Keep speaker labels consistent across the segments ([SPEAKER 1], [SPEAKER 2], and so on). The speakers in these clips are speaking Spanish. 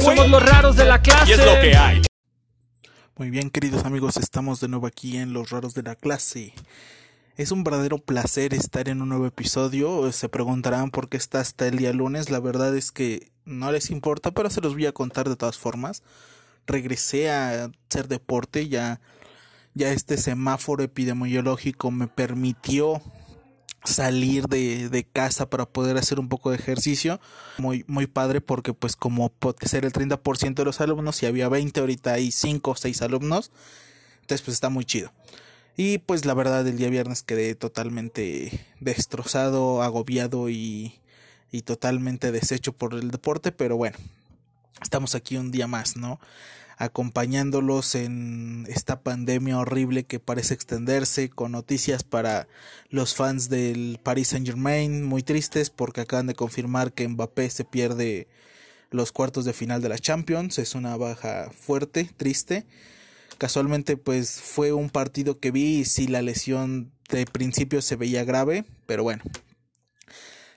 [SPEAKER 1] Somos los raros de la clase.
[SPEAKER 2] Y es lo que hay.
[SPEAKER 3] Muy bien, queridos amigos, estamos de nuevo aquí en Los Raros de la Clase. Es un verdadero placer estar en un nuevo episodio. Se preguntarán por qué está hasta el día lunes. La verdad es que no les importa, pero se los voy a contar de todas formas. Regresé a hacer deporte, ya, ya este semáforo epidemiológico me permitió salir de, de, casa para poder hacer un poco de ejercicio. Muy, muy padre porque pues como puede ser el 30% de los alumnos, si había 20, ahorita hay 5 o 6 alumnos. Entonces pues está muy chido. Y pues la verdad el día viernes quedé totalmente destrozado, agobiado y, y totalmente deshecho por el deporte, pero bueno, estamos aquí un día más, ¿no? Acompañándolos en esta pandemia horrible que parece extenderse, con noticias para los fans del Paris Saint Germain muy tristes porque acaban de confirmar que Mbappé se pierde los cuartos de final de la Champions, es una baja fuerte, triste. Casualmente pues fue un partido que vi y si la lesión de principio se veía grave, pero bueno.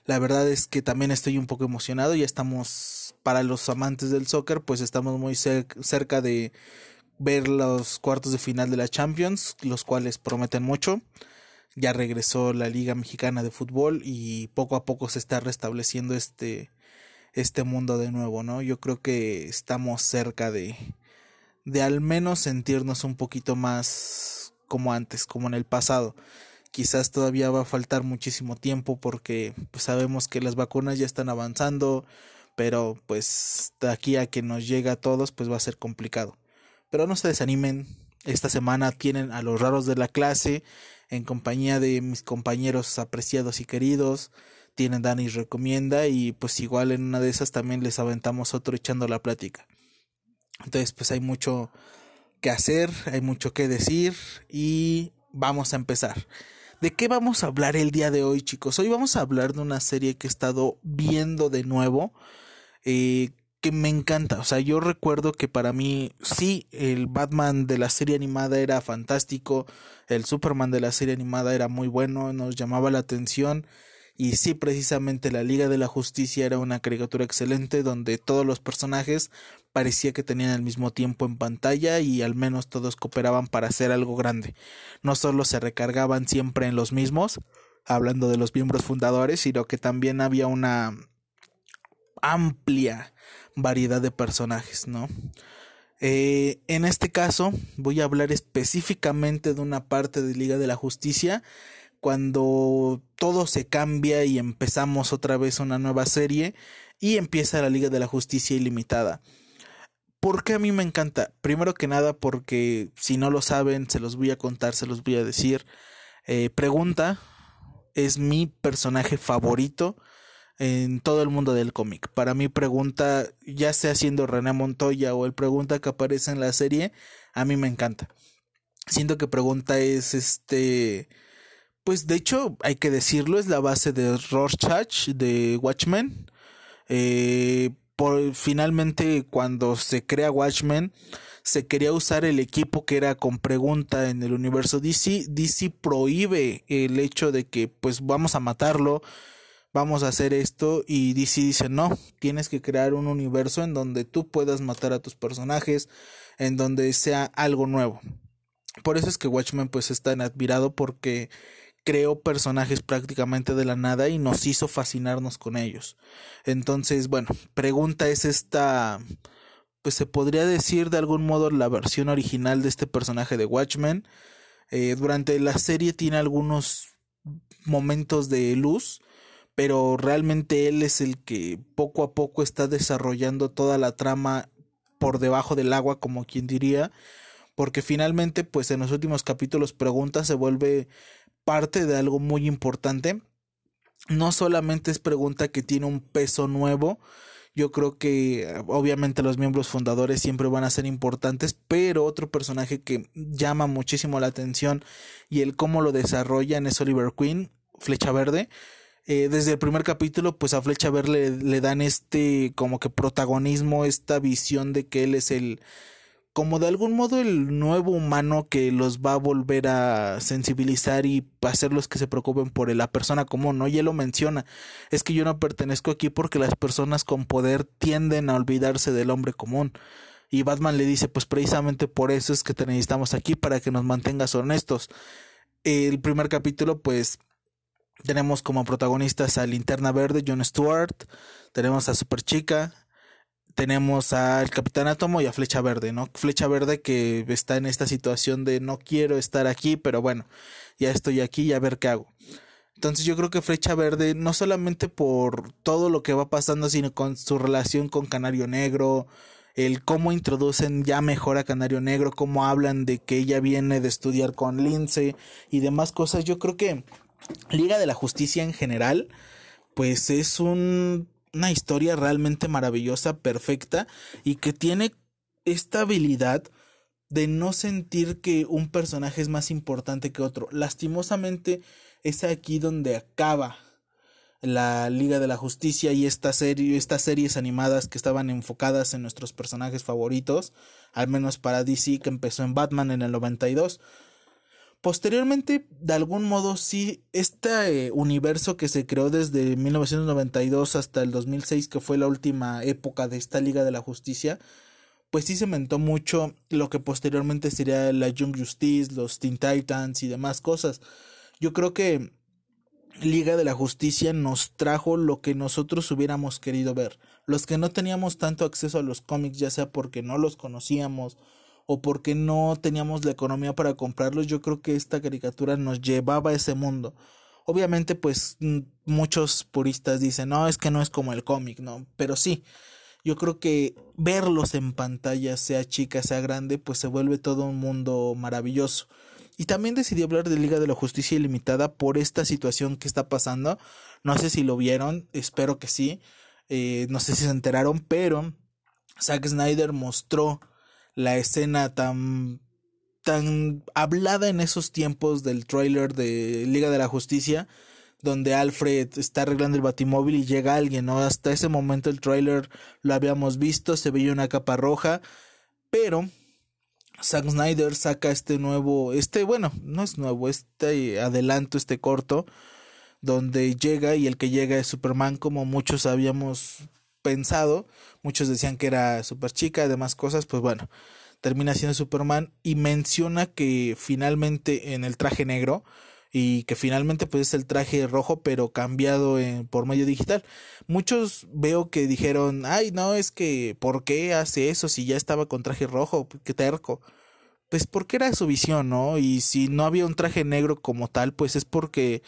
[SPEAKER 3] La verdad es que también estoy un poco emocionado, ya estamos para los amantes del soccer, pues estamos muy cerca de ver los cuartos de final de la Champions, los cuales prometen mucho. Ya regresó la Liga Mexicana de Fútbol y poco a poco se está restableciendo este este mundo de nuevo, ¿no? Yo creo que estamos cerca de de al menos sentirnos un poquito más como antes, como en el pasado. Quizás todavía va a faltar muchísimo tiempo porque pues, sabemos que las vacunas ya están avanzando, pero pues de aquí a que nos llegue a todos pues va a ser complicado. Pero no se desanimen, esta semana tienen a los raros de la clase en compañía de mis compañeros apreciados y queridos. Tienen Dani recomienda y pues igual en una de esas también les aventamos otro echando la plática. Entonces pues hay mucho que hacer, hay mucho que decir y vamos a empezar. ¿De qué vamos a hablar el día de hoy chicos? Hoy vamos a hablar de una serie que he estado viendo de nuevo eh, que me encanta. O sea, yo recuerdo que para mí, sí, el Batman de la serie animada era fantástico, el Superman de la serie animada era muy bueno, nos llamaba la atención. Y sí, precisamente la Liga de la Justicia era una caricatura excelente donde todos los personajes parecía que tenían el mismo tiempo en pantalla y al menos todos cooperaban para hacer algo grande. No solo se recargaban siempre en los mismos, hablando de los miembros fundadores, sino que también había una amplia variedad de personajes, ¿no? Eh, en este caso voy a hablar específicamente de una parte de Liga de la Justicia cuando todo se cambia y empezamos otra vez una nueva serie y empieza la Liga de la Justicia Ilimitada. ¿Por qué a mí me encanta? Primero que nada porque si no lo saben se los voy a contar, se los voy a decir. Eh, pregunta, es mi personaje favorito en todo el mundo del cómic. Para mí pregunta, ya sea siendo René Montoya o el pregunta que aparece en la serie, a mí me encanta. Siento que pregunta es este pues de hecho hay que decirlo es la base de Rorschach de Watchmen. Eh, por, finalmente cuando se crea Watchmen se quería usar el equipo que era con pregunta en el universo DC. DC prohíbe el hecho de que pues vamos a matarlo vamos a hacer esto y DC dice no, tienes que crear un universo en donde tú puedas matar a tus personajes, en donde sea algo nuevo. Por eso es que Watchmen pues es tan admirado porque creó personajes prácticamente de la nada y nos hizo fascinarnos con ellos. Entonces, bueno, pregunta es esta, pues se podría decir de algún modo la versión original de este personaje de Watchmen. Eh, durante la serie tiene algunos momentos de luz, pero realmente él es el que poco a poco está desarrollando toda la trama por debajo del agua, como quien diría, porque finalmente, pues en los últimos capítulos Pregunta se vuelve parte de algo muy importante. No solamente es Pregunta que tiene un peso nuevo, yo creo que obviamente los miembros fundadores siempre van a ser importantes, pero otro personaje que llama muchísimo la atención y el cómo lo desarrollan es Oliver Queen, Flecha Verde eh, desde el primer capítulo, pues a Flecha Verde le, dan este como que protagonismo, esta visión de que él es el como de algún modo el nuevo humano que los va a volver a sensibilizar y hacerlos que se preocupen por la persona común, ¿no? Y él lo menciona, es que yo no pertenezco aquí porque las personas con poder tienden a olvidarse del hombre común. Y Batman le dice, pues precisamente por eso es que te necesitamos aquí, para que nos mantengas honestos. El primer capítulo, pues, tenemos como protagonistas a Linterna Verde, John Stewart, tenemos a Super Chica, tenemos al Capitán Átomo y a Flecha Verde, ¿no? Flecha Verde que está en esta situación de no quiero estar aquí, pero bueno, ya estoy aquí y a ver qué hago. Entonces yo creo que Flecha Verde, no solamente por todo lo que va pasando, sino con su relación con Canario Negro, el cómo introducen ya mejor a Canario Negro, cómo hablan de que ella viene de estudiar con Lince y demás cosas, yo creo que Liga de la Justicia en general, pues es un una historia realmente maravillosa, perfecta y que tiene esta habilidad de no sentir que un personaje es más importante que otro. Lastimosamente es aquí donde acaba la Liga de la Justicia y esta serie, estas series animadas que estaban enfocadas en nuestros personajes favoritos, al menos para DC que empezó en Batman en el 92. Posteriormente, de algún modo, sí, este eh, universo que se creó desde 1992 hasta el 2006, que fue la última época de esta Liga de la Justicia, pues sí se mentó mucho lo que posteriormente sería la Young Justice, los Teen Titans y demás cosas. Yo creo que Liga de la Justicia nos trajo lo que nosotros hubiéramos querido ver. Los que no teníamos tanto acceso a los cómics, ya sea porque no los conocíamos o porque no teníamos la economía para comprarlos, yo creo que esta caricatura nos llevaba a ese mundo. Obviamente, pues muchos puristas dicen, no, es que no es como el cómic, ¿no? Pero sí, yo creo que verlos en pantalla, sea chica, sea grande, pues se vuelve todo un mundo maravilloso. Y también decidí hablar de Liga de la Justicia Ilimitada por esta situación que está pasando. No sé si lo vieron, espero que sí. Eh, no sé si se enteraron, pero Zack Snyder mostró la escena tan tan hablada en esos tiempos del trailer de Liga de la Justicia donde Alfred está arreglando el batimóvil y llega alguien, ¿no? Hasta ese momento el trailer lo habíamos visto, se veía una capa roja, pero Zack Snyder saca este nuevo, este, bueno, no es nuevo, este adelanto, este corto, donde llega y el que llega es Superman como muchos habíamos pensado. Muchos decían que era super chica, demás cosas, pues bueno, termina siendo Superman y menciona que finalmente en el traje negro y que finalmente pues es el traje rojo pero cambiado en, por medio digital. Muchos veo que dijeron, ay no, es que ¿por qué hace eso si ya estaba con traje rojo? Qué terco. Pues porque era su visión, ¿no? Y si no había un traje negro como tal, pues es porque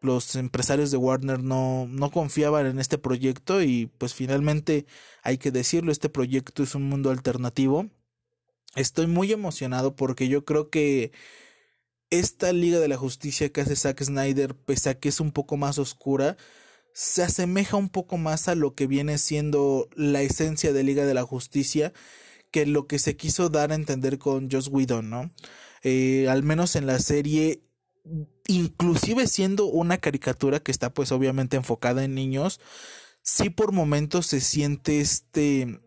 [SPEAKER 3] los empresarios de Warner no, no confiaban en este proyecto y pues finalmente hay que decirlo, este proyecto es un mundo alternativo. Estoy muy emocionado porque yo creo que esta Liga de la Justicia que hace Zack Snyder, pese a que es un poco más oscura, se asemeja un poco más a lo que viene siendo la esencia de Liga de la Justicia que lo que se quiso dar a entender con Joss Whedon, ¿no? Eh, al menos en la serie inclusive siendo una caricatura que está pues obviamente enfocada en niños, sí por momentos se siente este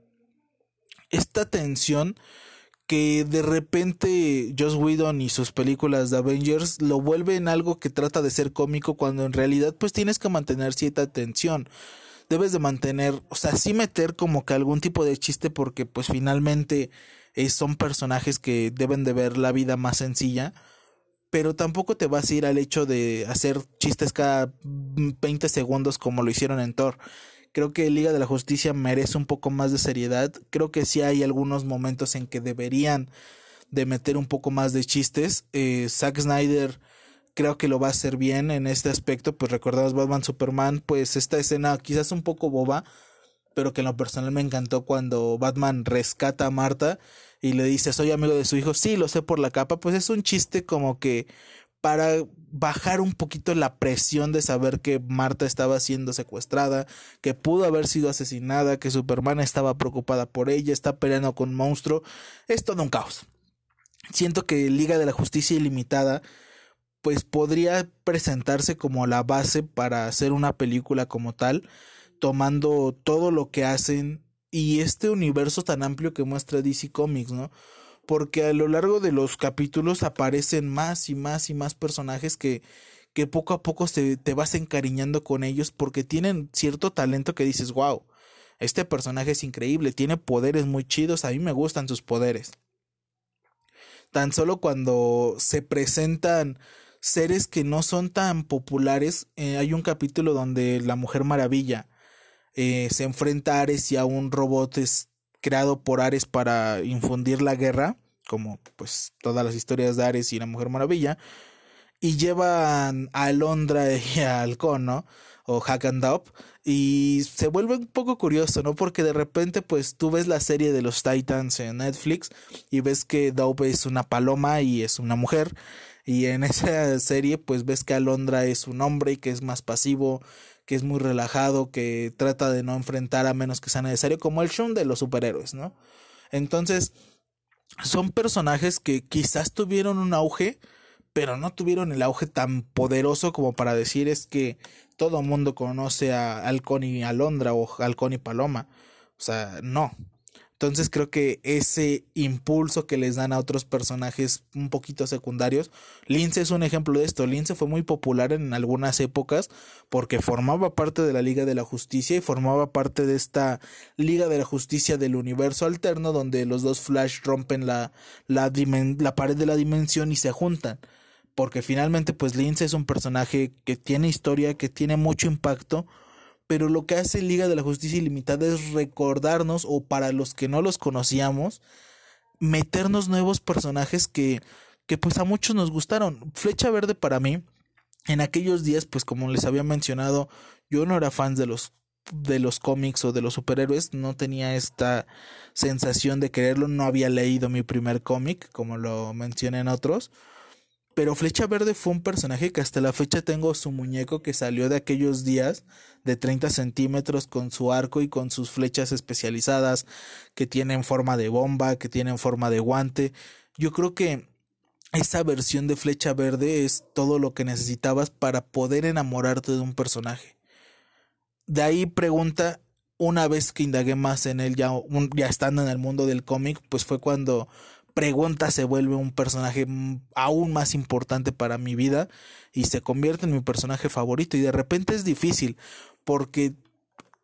[SPEAKER 3] esta tensión que de repente Joss Whedon y sus películas de Avengers lo vuelven algo que trata de ser cómico cuando en realidad pues tienes que mantener cierta tensión. Debes de mantener, o sea, sí meter como que algún tipo de chiste porque pues finalmente eh, son personajes que deben de ver la vida más sencilla pero tampoco te vas a ir al hecho de hacer chistes cada 20 segundos como lo hicieron en Thor. Creo que Liga de la Justicia merece un poco más de seriedad. Creo que sí hay algunos momentos en que deberían de meter un poco más de chistes. Eh, Zack Snyder creo que lo va a hacer bien en este aspecto. Pues recordamos Batman Superman, pues esta escena quizás un poco boba, pero que en lo personal me encantó cuando Batman rescata a Marta y le dice soy amigo de su hijo, sí, lo sé por la capa, pues es un chiste como que para bajar un poquito la presión de saber que Marta estaba siendo secuestrada, que pudo haber sido asesinada, que Superman estaba preocupada por ella, está peleando con un monstruo, es todo un caos. Siento que Liga de la Justicia Ilimitada pues podría presentarse como la base para hacer una película como tal, tomando todo lo que hacen y este universo tan amplio que muestra DC Comics, ¿no? porque a lo largo de los capítulos aparecen más y más y más personajes que, que poco a poco te, te vas encariñando con ellos porque tienen cierto talento que dices, wow, este personaje es increíble, tiene poderes muy chidos, a mí me gustan sus poderes. Tan solo cuando se presentan seres que no son tan populares, eh, hay un capítulo donde la Mujer Maravilla eh, se enfrenta a Ares y a un robot creado por Ares para infundir la guerra, como pues todas las historias de Ares y la Mujer Maravilla, y llevan a Alondra y a Halcón, ¿no? O Hack and y se vuelve un poco curioso, ¿no? Porque de repente, pues tú ves la serie de los Titans en Netflix y ves que Dove es una paloma y es una mujer. Y en esa serie, pues ves que Alondra es un hombre y que es más pasivo, que es muy relajado, que trata de no enfrentar a menos que sea necesario, como el Shun de los superhéroes, ¿no? Entonces, son personajes que quizás tuvieron un auge, pero no tuvieron el auge tan poderoso como para decir es que todo mundo conoce a Halcón y Alondra o Halcón y Paloma. O sea, no. Entonces creo que ese impulso que les dan a otros personajes un poquito secundarios, Lince es un ejemplo de esto. Lince fue muy popular en algunas épocas porque formaba parte de la Liga de la Justicia y formaba parte de esta Liga de la Justicia del universo alterno donde los dos Flash rompen la, la, pared de la dimensión y se juntan porque finalmente pues Lince es un personaje que tiene historia, que tiene mucho impacto, pero lo que hace Liga de la Justicia Ilimitada es recordarnos, o para los que no los conocíamos, meternos nuevos personajes que, que pues a muchos nos gustaron. Flecha Verde para mí, en aquellos días, pues como les había mencionado, yo no era fan de los de los cómics o de los superhéroes, no tenía esta sensación de quererlo, no había leído mi primer cómic, como lo mencioné en otros, pero Flecha Verde fue un personaje que hasta la fecha tengo su muñeco que salió de aquellos días de 30 centímetros con su arco y con sus flechas especializadas que tienen forma de bomba, que tienen forma de guante. Yo creo que esa versión de Flecha Verde es todo lo que necesitabas para poder enamorarte de un personaje. De ahí pregunta, una vez que indagué más en él, ya, ya estando en el mundo del cómic, pues fue cuando Pregunta se vuelve un personaje aún más importante para mi vida y se convierte en mi personaje favorito. Y de repente es difícil porque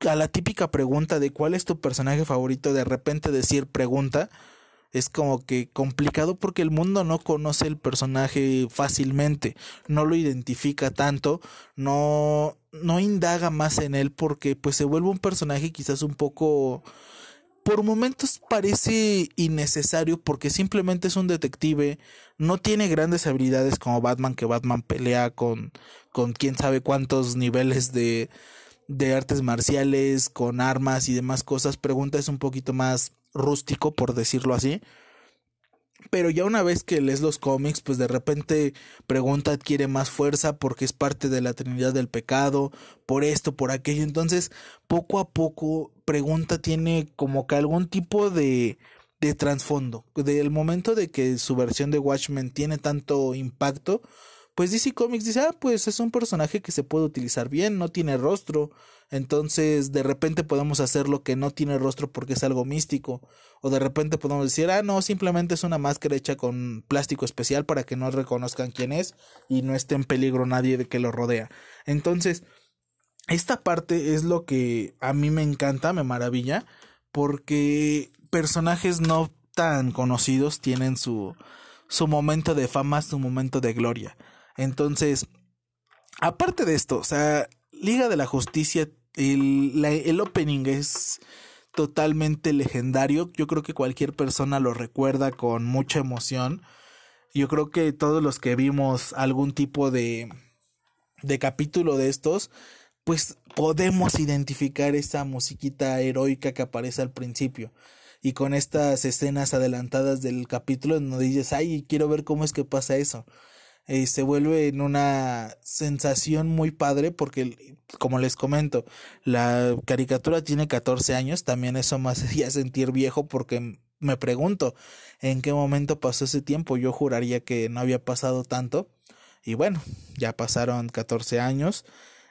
[SPEAKER 3] a la típica pregunta de cuál es tu personaje favorito de repente decir pregunta es como que complicado porque el mundo no conoce el personaje fácilmente, no lo identifica tanto, no no indaga más en él porque pues se vuelve un personaje quizás un poco por momentos parece innecesario porque simplemente es un detective, no tiene grandes habilidades como Batman, que Batman pelea con, con quién sabe cuántos niveles de, de artes marciales, con armas y demás cosas. Pregunta es un poquito más rústico, por decirlo así. Pero ya una vez que lees los cómics, pues de repente Pregunta adquiere más fuerza porque es parte de la Trinidad del Pecado, por esto, por aquello. Entonces, poco a poco, Pregunta tiene como que algún tipo de, de trasfondo. Del momento de que su versión de Watchmen tiene tanto impacto, pues DC Comics dice, ah, pues es un personaje que se puede utilizar bien, no tiene rostro, entonces de repente podemos hacer lo que no tiene rostro porque es algo místico, o de repente podemos decir, ah, no, simplemente es una máscara hecha con plástico especial para que no reconozcan quién es y no esté en peligro nadie de que lo rodea. Entonces, esta parte es lo que a mí me encanta, me maravilla, porque personajes no tan conocidos tienen su, su momento de fama, su momento de gloria. Entonces, aparte de esto, o sea, Liga de la Justicia, el, el opening es totalmente legendario. Yo creo que cualquier persona lo recuerda con mucha emoción. Yo creo que todos los que vimos algún tipo de, de capítulo de estos, pues podemos identificar esa musiquita heroica que aparece al principio. Y con estas escenas adelantadas del capítulo, nos dices, ay, quiero ver cómo es que pasa eso. Eh, se vuelve en una sensación muy padre porque, como les comento, la caricatura tiene 14 años, también eso me hacía sentir viejo porque me pregunto en qué momento pasó ese tiempo, yo juraría que no había pasado tanto. Y bueno, ya pasaron 14 años,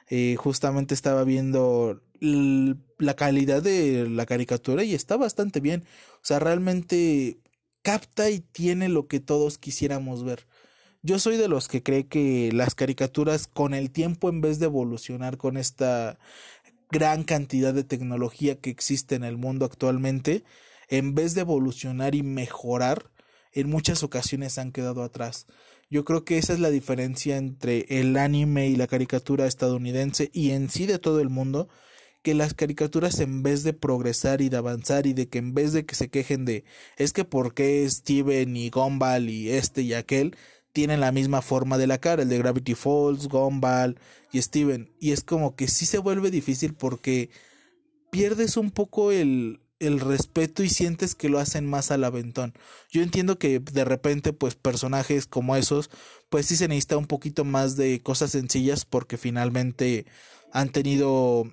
[SPEAKER 3] eh, justamente estaba viendo la calidad de la caricatura y está bastante bien, o sea, realmente capta y tiene lo que todos quisiéramos ver. Yo soy de los que cree que las caricaturas con el tiempo en vez de evolucionar con esta gran cantidad de tecnología que existe en el mundo actualmente, en vez de evolucionar y mejorar, en muchas ocasiones han quedado atrás. Yo creo que esa es la diferencia entre el anime y la caricatura estadounidense y en sí de todo el mundo, que las caricaturas en vez de progresar y de avanzar y de que en vez de que se quejen de es que por qué Steven y Gumball y este y aquel tienen la misma forma de la cara, el de Gravity Falls, Gumball y Steven, y es como que sí se vuelve difícil porque pierdes un poco el, el respeto y sientes que lo hacen más al aventón. Yo entiendo que de repente pues personajes como esos pues sí se necesita un poquito más de cosas sencillas porque finalmente han tenido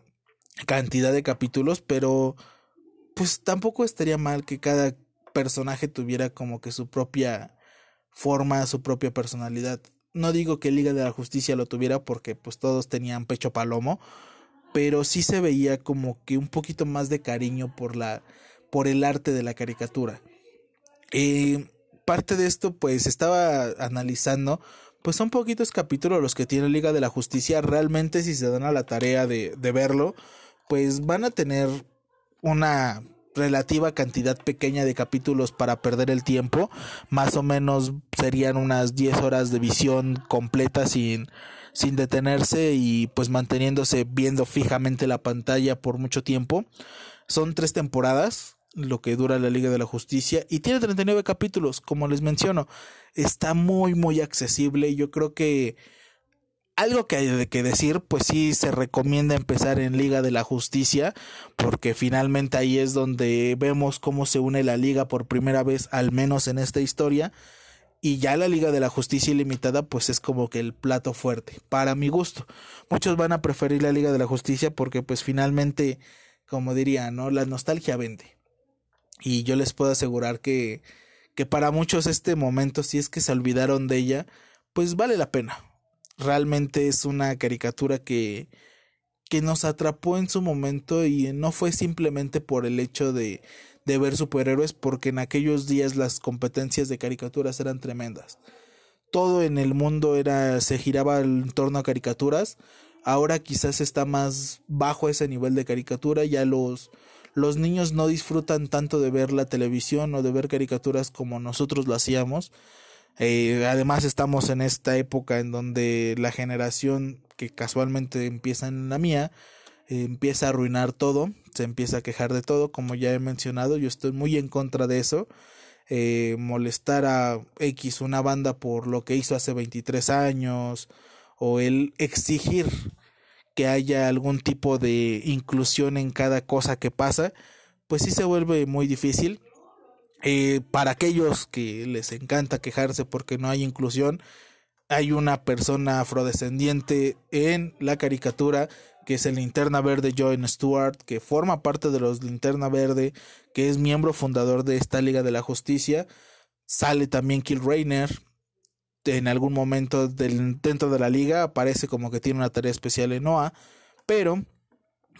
[SPEAKER 3] cantidad de capítulos, pero pues tampoco estaría mal que cada personaje tuviera como que su propia forma, su propia personalidad. No digo que Liga de la Justicia lo tuviera porque pues todos tenían pecho palomo, pero sí se veía como que un poquito más de cariño por la por el arte de la caricatura. Eh, parte de esto pues estaba analizando pues son poquitos capítulos los que tiene Liga de la Justicia realmente si se dan a la tarea de, de verlo pues van a tener una relativa cantidad pequeña de capítulos para perder el tiempo más o menos serían unas 10 horas de visión completa sin sin detenerse y pues manteniéndose viendo fijamente la pantalla por mucho tiempo. Son tres temporadas, lo que dura la Liga de la Justicia, y tiene 39 capítulos, como les menciono. Está muy, muy accesible. Yo creo que algo que hay de que decir, pues sí se recomienda empezar en Liga de la Justicia, porque finalmente ahí es donde vemos cómo se une la liga por primera vez, al menos en esta historia y ya la Liga de la Justicia Ilimitada pues es como que el plato fuerte, para mi gusto. Muchos van a preferir la Liga de la Justicia porque pues finalmente, como diría, ¿no? La nostalgia vende. Y yo les puedo asegurar que, que para muchos este momento, si es que se olvidaron de ella, pues vale la pena. Realmente es una caricatura que, que nos atrapó en su momento y no fue simplemente por el hecho de, de ver superhéroes porque en aquellos días las competencias de caricaturas eran tremendas. Todo en el mundo era se giraba en torno a caricaturas. Ahora quizás está más bajo ese nivel de caricatura, ya los los niños no disfrutan tanto de ver la televisión o de ver caricaturas como nosotros lo hacíamos. Eh, además estamos en esta época en donde la generación que casualmente empieza en la mía empieza a arruinar todo, se empieza a quejar de todo, como ya he mencionado, yo estoy muy en contra de eso. Eh, molestar a X una banda por lo que hizo hace 23 años o el exigir que haya algún tipo de inclusión en cada cosa que pasa, pues sí se vuelve muy difícil. Eh, para aquellos que les encanta quejarse porque no hay inclusión, hay una persona afrodescendiente en la caricatura que es el Linterna Verde Joan Stewart, que forma parte de los Linterna Verde, que es miembro fundador de esta Liga de la Justicia. Sale también Kill Rayner. En algún momento del, dentro de la liga aparece como que tiene una tarea especial en Noah, pero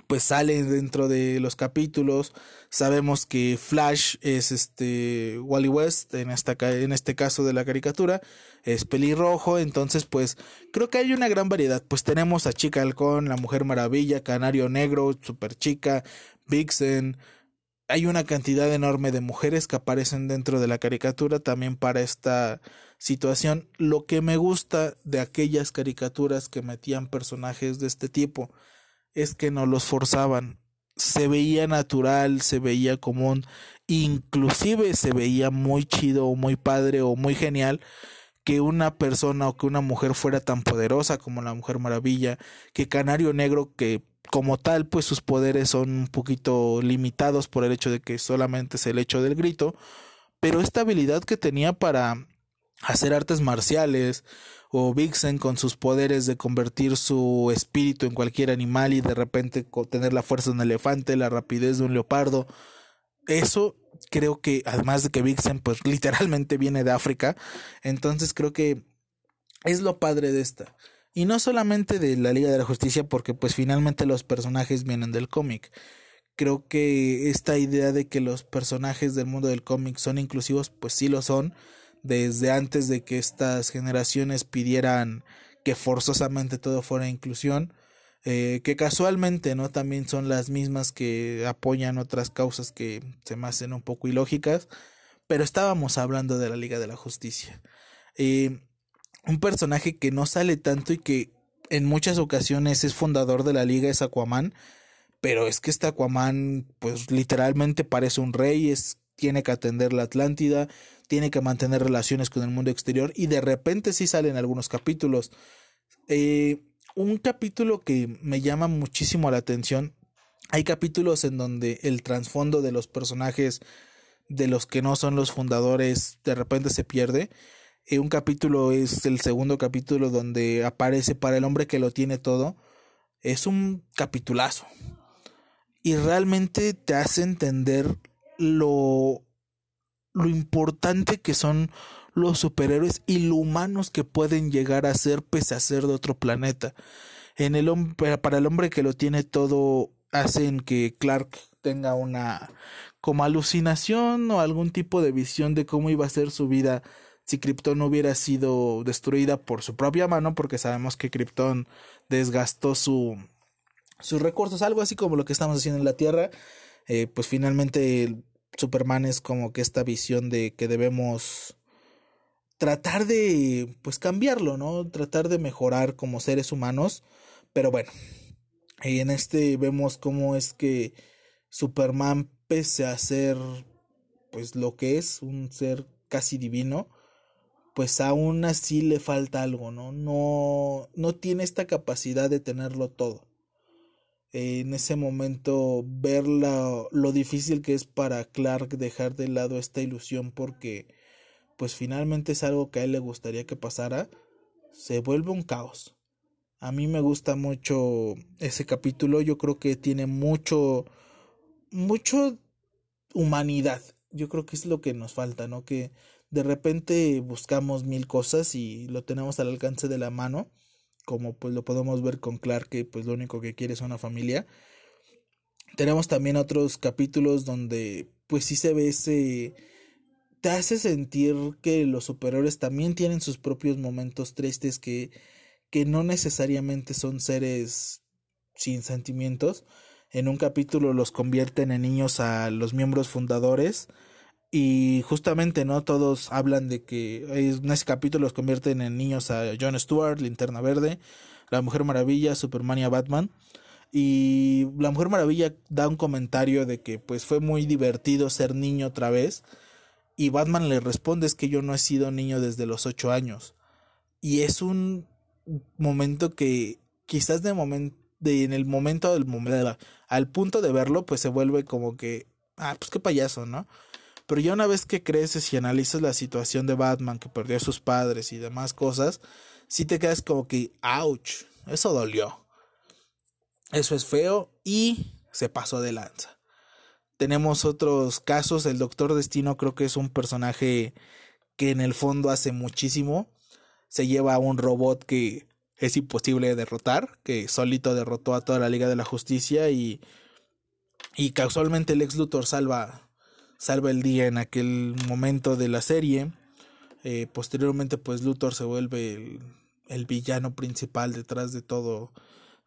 [SPEAKER 3] pues sale dentro de los capítulos. Sabemos que Flash es este Wally West en esta en este caso de la caricatura es pelirrojo, entonces pues creo que hay una gran variedad. Pues tenemos a Chica Halcón, la Mujer Maravilla, Canario Negro, Super Chica, Vixen. Hay una cantidad enorme de mujeres que aparecen dentro de la caricatura también para esta situación. Lo que me gusta de aquellas caricaturas que metían personajes de este tipo es que no los forzaban. Se veía natural, se veía común, inclusive se veía muy chido o muy padre o muy genial que una persona o que una mujer fuera tan poderosa como la Mujer Maravilla, que Canario Negro, que como tal, pues sus poderes son un poquito limitados por el hecho de que solamente es el hecho del grito, pero esta habilidad que tenía para hacer artes marciales, o Vixen con sus poderes de convertir su espíritu en cualquier animal y de repente tener la fuerza de un elefante, la rapidez de un leopardo. Eso creo que además de que Vixen pues literalmente viene de África, entonces creo que es lo padre de esta. Y no solamente de la Liga de la Justicia porque pues finalmente los personajes vienen del cómic. Creo que esta idea de que los personajes del mundo del cómic son inclusivos, pues sí lo son, desde antes de que estas generaciones pidieran que forzosamente todo fuera inclusión, eh, que casualmente no también son las mismas que apoyan otras causas que se me hacen un poco ilógicas, pero estábamos hablando de la Liga de la Justicia. Eh, un personaje que no sale tanto y que en muchas ocasiones es fundador de la liga es Aquaman, pero es que este Aquaman, pues literalmente parece un rey, es, tiene que atender la Atlántida, tiene que mantener relaciones con el mundo exterior y de repente sí salen algunos capítulos. Eh, un capítulo que me llama muchísimo la atención, hay capítulos en donde el trasfondo de los personajes de los que no son los fundadores de repente se pierde. Eh, un capítulo es el segundo capítulo donde aparece para el hombre que lo tiene todo. Es un capitulazo y realmente te hace entender lo, lo importante que son los superhéroes y lo humanos que pueden llegar a ser pese a ser de otro planeta. En el para el hombre que lo tiene todo, hacen que Clark tenga una como alucinación o algún tipo de visión de cómo iba a ser su vida si Krypton hubiera sido destruida por su propia mano, porque sabemos que Krypton desgastó su, sus recursos, algo así como lo que estamos haciendo en la Tierra, eh, pues finalmente Superman es como que esta visión de que debemos tratar de pues cambiarlo, ¿no? Tratar de mejorar como seres humanos, pero bueno, en este vemos cómo es que Superman pese a ser pues lo que es un ser casi divino, pues aún así le falta algo, ¿no? No no tiene esta capacidad de tenerlo todo en ese momento ver lo difícil que es para Clark dejar de lado esta ilusión porque pues finalmente es algo que a él le gustaría que pasara, se vuelve un caos. A mí me gusta mucho ese capítulo, yo creo que tiene mucho, mucho humanidad. Yo creo que es lo que nos falta, ¿no? Que de repente buscamos mil cosas y lo tenemos al alcance de la mano como pues lo podemos ver con Clark que pues lo único que quiere es una familia. Tenemos también otros capítulos donde pues sí se ve ese te hace sentir que los superhéroes también tienen sus propios momentos tristes que que no necesariamente son seres sin sentimientos. En un capítulo los convierten en niños a los miembros fundadores y justamente, ¿no? Todos hablan de que en ese capítulo los convierten en niños a Jon Stewart, Linterna Verde, La Mujer Maravilla, Superman y a Batman. Y La Mujer Maravilla da un comentario de que pues fue muy divertido ser niño otra vez. Y Batman le responde es que yo no he sido niño desde los ocho años. Y es un momento que quizás de momento de en el momento del momento al punto de verlo pues se vuelve como que ah pues qué payaso, ¿no? Pero ya una vez que creces y analizas la situación de Batman que perdió a sus padres y demás cosas, sí te quedas como que, ouch, eso dolió. Eso es feo y se pasó de lanza. Tenemos otros casos, el Doctor Destino creo que es un personaje que en el fondo hace muchísimo. Se lleva a un robot que es imposible derrotar, que solito derrotó a toda la Liga de la Justicia y, y casualmente el ex Luthor salva salva el día en aquel momento de la serie. Eh, posteriormente, pues Luthor se vuelve el, villano principal detrás de todo,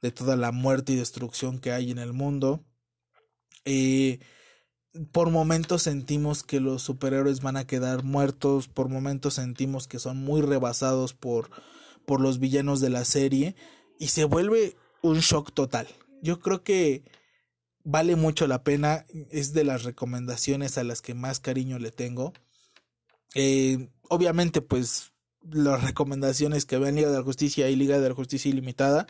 [SPEAKER 3] de toda la muerte y destrucción que hay en el mundo. Eh, por momentos sentimos que los superhéroes van a quedar muertos, por momentos sentimos que son muy rebasados por, por los villanos de la serie y se vuelve un shock total. Yo creo que vale mucho la pena, es de las recomendaciones a las que más cariño le tengo. Eh, obviamente, pues las recomendaciones que vean Liga de la Justicia y Liga de la Justicia Ilimitada,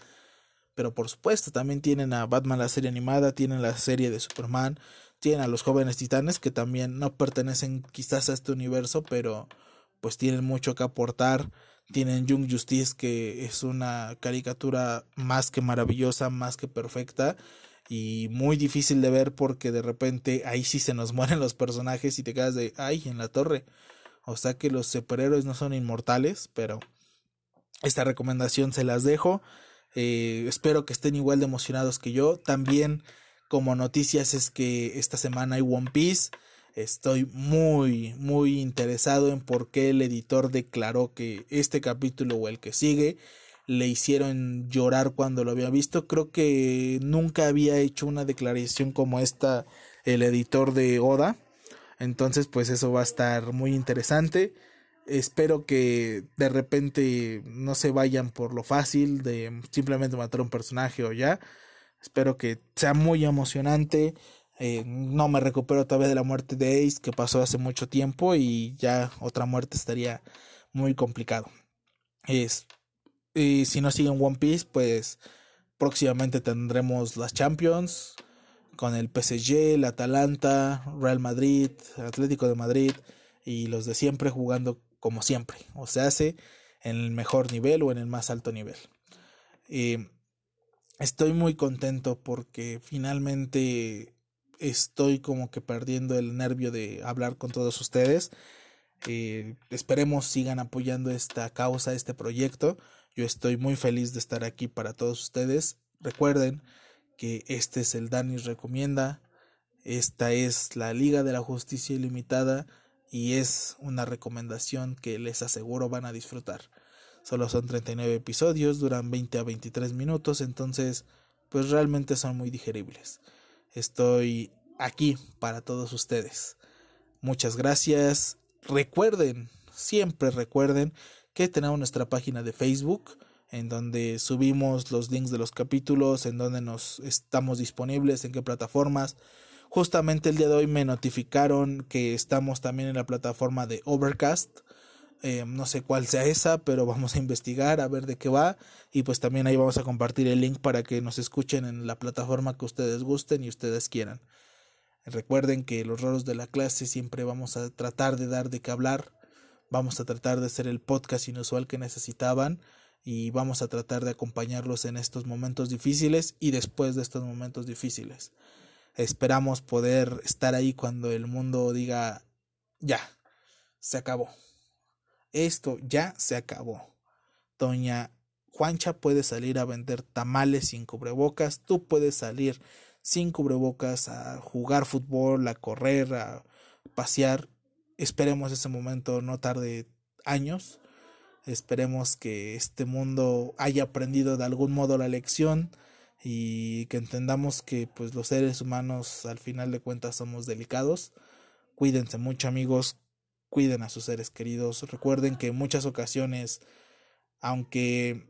[SPEAKER 3] pero por supuesto también tienen a Batman la serie animada, tienen la serie de Superman, tienen a los jóvenes titanes que también no pertenecen quizás a este universo, pero pues tienen mucho que aportar. Tienen Young Justice que es una caricatura más que maravillosa, más que perfecta y muy difícil de ver porque de repente ahí sí se nos mueren los personajes y te quedas de ay en la torre o sea que los superhéroes no son inmortales pero esta recomendación se las dejo. Eh, espero que estén igual de emocionados que yo. También como noticias es que esta semana hay One Piece. Estoy muy, muy interesado en por qué el editor declaró que este capítulo o el que sigue le hicieron llorar cuando lo había visto. Creo que nunca había hecho una declaración como esta el editor de Oda. Entonces, pues eso va a estar muy interesante. Espero que de repente no se vayan por lo fácil de simplemente matar un personaje o ya. Espero que sea muy emocionante. Eh, no me recupero todavía de la muerte de Ace que pasó hace mucho tiempo y ya otra muerte estaría muy complicado. Es, y si no siguen One Piece, pues próximamente tendremos las Champions con el PSG, el Atalanta, Real Madrid, Atlético de Madrid y los de siempre jugando como siempre, o se hace en el mejor nivel o en el más alto nivel. estoy muy contento porque finalmente estoy como que perdiendo el nervio de hablar con todos ustedes. Eh, esperemos sigan apoyando esta causa, este proyecto. Yo estoy muy feliz de estar aquí para todos ustedes. Recuerden que este es el Danis Recomienda. Esta es la Liga de la Justicia Ilimitada y es una recomendación que les aseguro van a disfrutar. Solo son 39 episodios, duran 20 a 23 minutos, entonces pues realmente son muy digeribles. Estoy aquí para todos ustedes. Muchas gracias. Recuerden, siempre recuerden que tenemos nuestra página de Facebook en donde subimos los links de los capítulos, en donde nos estamos disponibles, en qué plataformas, Justamente el día de hoy me notificaron que estamos también en la plataforma de Overcast. Eh, no sé cuál sea esa, pero vamos a investigar a ver de qué va. Y pues también ahí vamos a compartir el link para que nos escuchen en la plataforma que ustedes gusten y ustedes quieran. Recuerden que los roles de la clase siempre vamos a tratar de dar de qué hablar. Vamos a tratar de ser el podcast inusual que necesitaban y vamos a tratar de acompañarlos en estos momentos difíciles y después de estos momentos difíciles. Esperamos poder estar ahí cuando el mundo diga, ya, se acabó. Esto ya se acabó. Doña Juancha puede salir a vender tamales sin cubrebocas, tú puedes salir sin cubrebocas a jugar fútbol, a correr, a pasear. Esperemos ese momento no tarde años. Esperemos que este mundo haya aprendido de algún modo la lección y que entendamos que pues los seres humanos al final de cuentas somos delicados. Cuídense mucho amigos, cuiden a sus seres queridos. Recuerden que en muchas ocasiones, aunque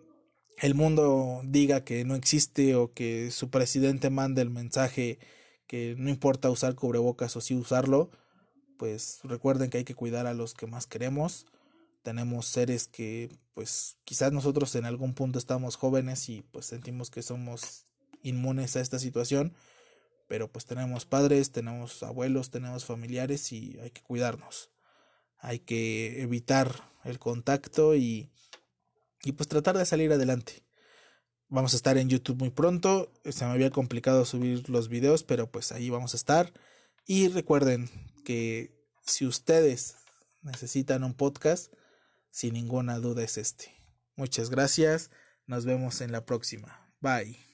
[SPEAKER 3] el mundo diga que no existe o que su presidente mande el mensaje que no importa usar cubrebocas o sí usarlo, pues recuerden que hay que cuidar a los que más queremos. Tenemos seres que pues quizás nosotros en algún punto estamos jóvenes y pues sentimos que somos inmunes a esta situación, pero pues tenemos padres, tenemos abuelos, tenemos familiares y hay que cuidarnos. Hay que evitar el contacto y, y pues tratar de salir adelante. Vamos a estar en YouTube muy pronto. Se me había complicado subir los videos, pero pues ahí vamos a estar. Y recuerden que si ustedes necesitan un podcast, sin ninguna duda es este. Muchas gracias. Nos vemos en la próxima. Bye.